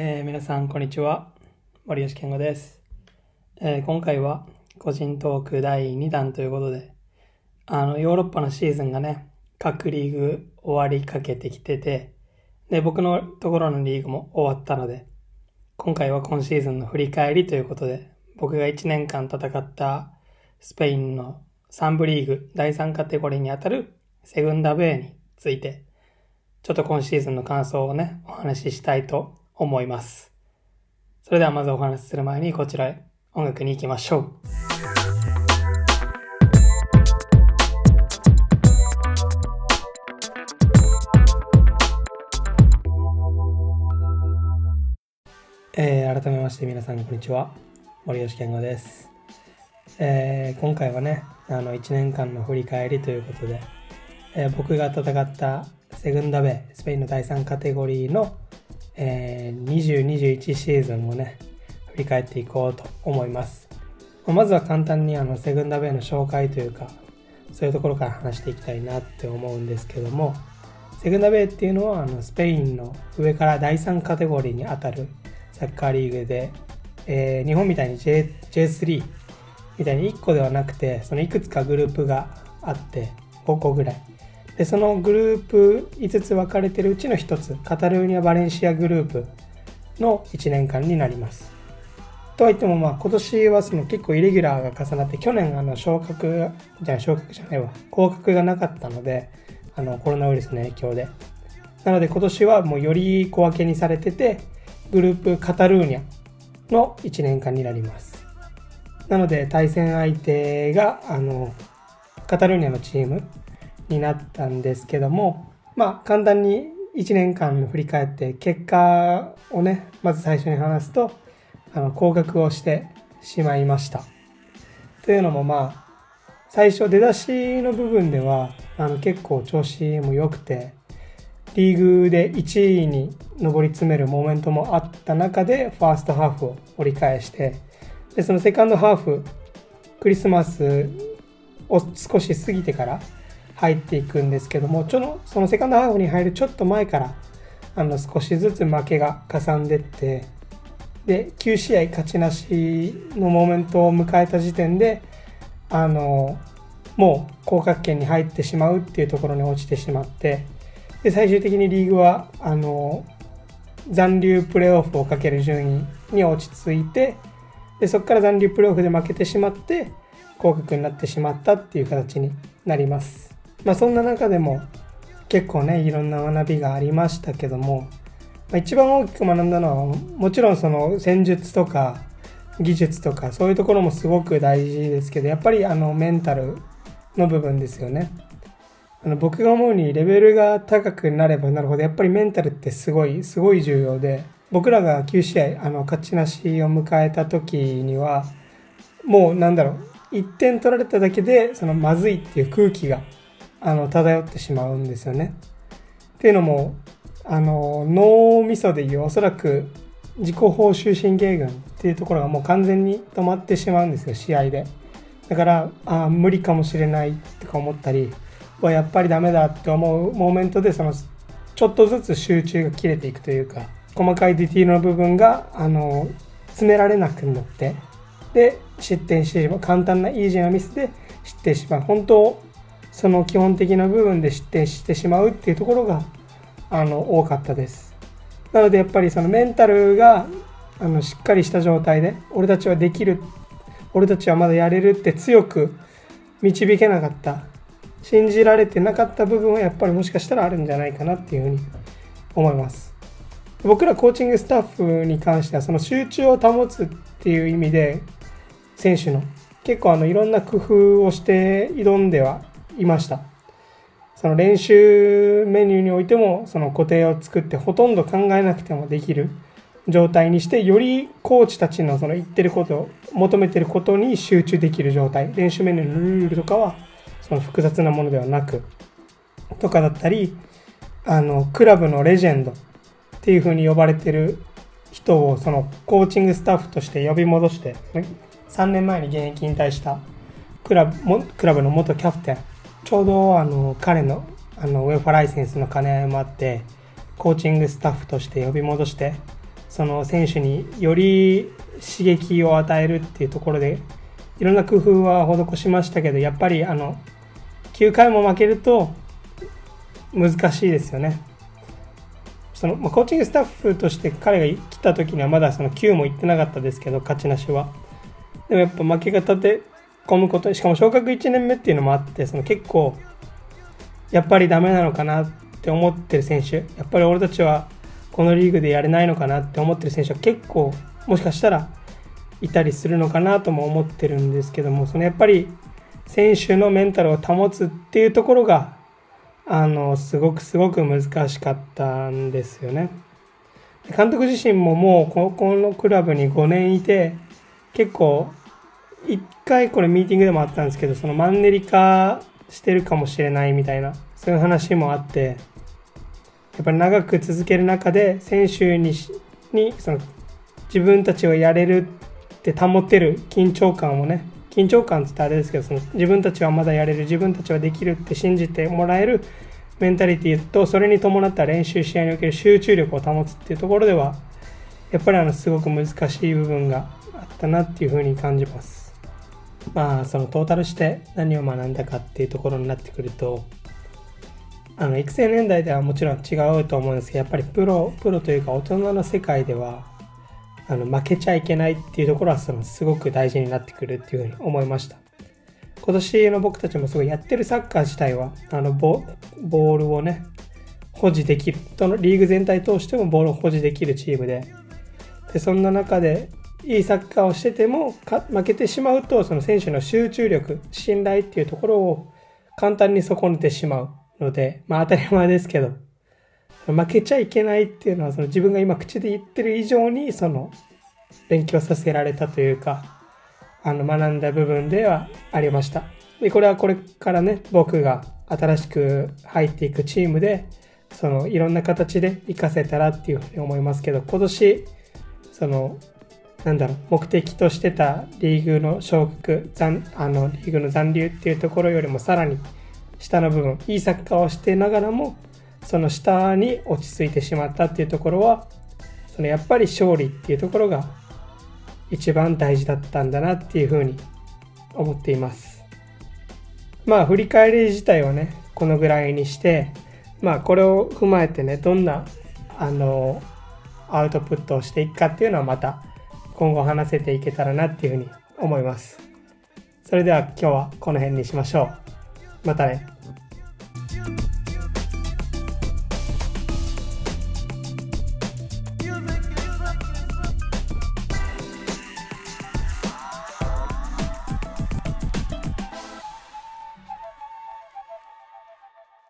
えー皆さん、こんにちは。森吉健吾です、えー今回は個人トーク第2弾ということで、あの、ヨーロッパのシーズンがね、各リーグ終わりかけてきてて、で、僕のところのリーグも終わったので、今回は今シーズンの振り返りということで、僕が1年間戦ったスペインの3部リーグ第3カテゴリーにあたるセグンダベーについて、ちょっと今シーズンの感想をね、お話ししたいと思います。それではまずお話しする前にこちらへ音楽に行きましょう。えー改めまして皆さんこんにちは。森吉健吾です。えー今回はね、あの1年間の振り返りということで、えー僕が戦ったセグンダベスペインの第3カテゴリーの、えー2021シーズンをね振り返っていこうと思います。まずは簡単にあのセグンダベイの紹介というかそういうところから話していきたいなって思うんですけどもセグンダベイっていうのはあのスペインの上から第3カテゴリーにあたるサッカーリーグで、えー日本みたいに J J3 みたいに1個ではなくてそのいくつかグループがあって5個ぐらい。でそのグループ5つ分かれてるうちの1つカタルーニャ・バレンシアグループの1年間になります。とはいってもまあ今年はその結構イレギュラーが重なって去年あの昇格じゃあ昇格じゃないわ。降格がなかったのであのコロナウイルスの影響で。なので今年はもうより小分けにされててグループカタルーニャの1年間になります。なので対戦相手があのカタルーニャのチームになったんですけどもまあ簡単に1年間振り返って結果をねまず最初に話すとあの降格をしてしまいました。というのもまあ最初出だしの部分ではあの結構調子も良くてリーグで1位に上り詰めるモメントもあった中でファーストハーフを折り返してでそのセカンドハーフクリスマスを少し過ぎてから入っていくんですけどもちょのそのセカンドハーフに入るちょっと前からあの少しずつ負けがかさんでってで9試合勝ちなしのモーメントを迎えた時点であのもう降格圏に入ってしまうっていうところに落ちてしまってで最終的にリーグはあの残留プレーオフをかける順位に落ち着いてでそこから残留プレーオフで負けてしまって降格になってしまったっていう形になります。まあそんな中でも結構ねいろんな学びがありましたけども、まあ、一番大きく学んだのはもちろんその戦術とか技術とかそういうところもすごく大事ですけどやっぱりあのメンタルの部分ですよね。あの僕が思うにレベルが高くなればなるほどやっぱりメンタルってすごいすごい重要で僕らが9試合あの勝ちなしを迎えた時にはもうなんだろう1点取られただけでそのまずいっていう空気があの漂ってしまうんですよね。っていうのもあの脳みそでいうおそらく自己報酬神経群っていうところがもう完全に止まってしまうんですよ試合で。だからあ無理かもしれないとか思ったりはやっぱりダメだって思うモーメントでそのちょっとずつ集中が切れていくというか細かいディティールの部分があの詰められなくなってで失点してしまう簡単なイージーなミスで失点してしまう本当その基本的な部分で失点してしまうっていうところがあの多かったです。なのでやっぱりそのメンタルがあのしっかりした状態で俺たちはできる俺たちはまだやれるって強く導けなかった信じられてなかった部分はやっぱりもしかしたらあるんじゃないかなっていうふうに思います。僕らコーチングスタッフに関してはその集中を保つっていう意味で選手の結構あのいろんな工夫をして挑んではいました。その練習メニューにおいてもその固定を作ってほとんど考えなくてもできる状態にしてよりコーチたちのその言ってることを求めてることに集中できる状態。練習メニューのルールとかはその複雑なものではなくとかだったりあのクラブのレジェンドっていう風に呼ばれてる人をそのコーチングスタッフとして呼び戻して3年前に現役引退したクラブもクラブの元キャプテン。ちょうどあの彼のあのウェファライセンスの兼ね合いもあってコーチングスタッフとして呼び戻してその選手により刺激を与えるっていうところでいろんな工夫は施しましたけどやっぱりあの9回も負けると難しいですよね。そのまあ、コーチングスタッフとして彼が来た時にはまだその9も行ってなかったですけど勝ちなしは。でもやっぱ負け方で込むことしかも昇格1年目っていうのもあってその結構やっぱりダメなのかなって思ってる選手やっぱり俺たちはこのリーグでやれないのかなって思ってる選手は結構もしかしたらいたりするのかなとも思ってるんですけどもそのやっぱり選手のメンタルを保つっていうところがあのすごくすごく難しかったんですよね。監督自身ももうここのクラブに5年いて結構一回これミーティングでもあったんですけどそのマンネリ化してるかもしれないみたいなそういう話もあってやっぱり長く続ける中で選手ににその自分たちをやれるって保てる緊張感をね緊張感って言ったらあれですけどその自分たちはまだやれる自分たちはできるって信じてもらえるメンタリティとそれに伴った練習試合における集中力を保つっていうところではやっぱりあのすごく難しい部分があったなっていうふうに感じます。まあそのトータルして何を学んだかっていうところになってくるとあの育成年代ではもちろん違うと思うんですけどやっぱりプロプロというか大人の世界ではあの負けちゃいけないっていうところはそのすごく大事になってくるっていうふうに思いました。今年の僕たちもすごいやってるサッカー自体はあのボボールをね保持できるとのリーグ全体通してもボールを保持できるチームででそんな中でいいサッカーをしてても負けてしまうとその選手の集中力信頼っていうところを簡単に損ねてしまうのでまあ当たり前ですけど負けちゃいけないっていうのはその自分が今口で言ってる以上にその勉強させられたというかあの学んだ部分ではありました。でこれはこれからね僕が新しく入っていくチームでそのいろんな形で活かせたらっていうふうに思いますけど今年そのなんだろう目的としてたリーグの昇格残あのリーグの残留っていうところよりもさらに下の部分いいサッカーをしてながらもその下に落ち着いてしまったっていうところはそのやっぱり勝利っていうところが一番大事だったんだなっていうふうに思っています。まあ振り返り自体はねこのぐらいにしてまあこれを踏まえてねどんなあのアウトプットをしていくかっていうのはまた今後話せていけたらなっていうふうに思います。それでは今日はこの辺にしましょう。またね。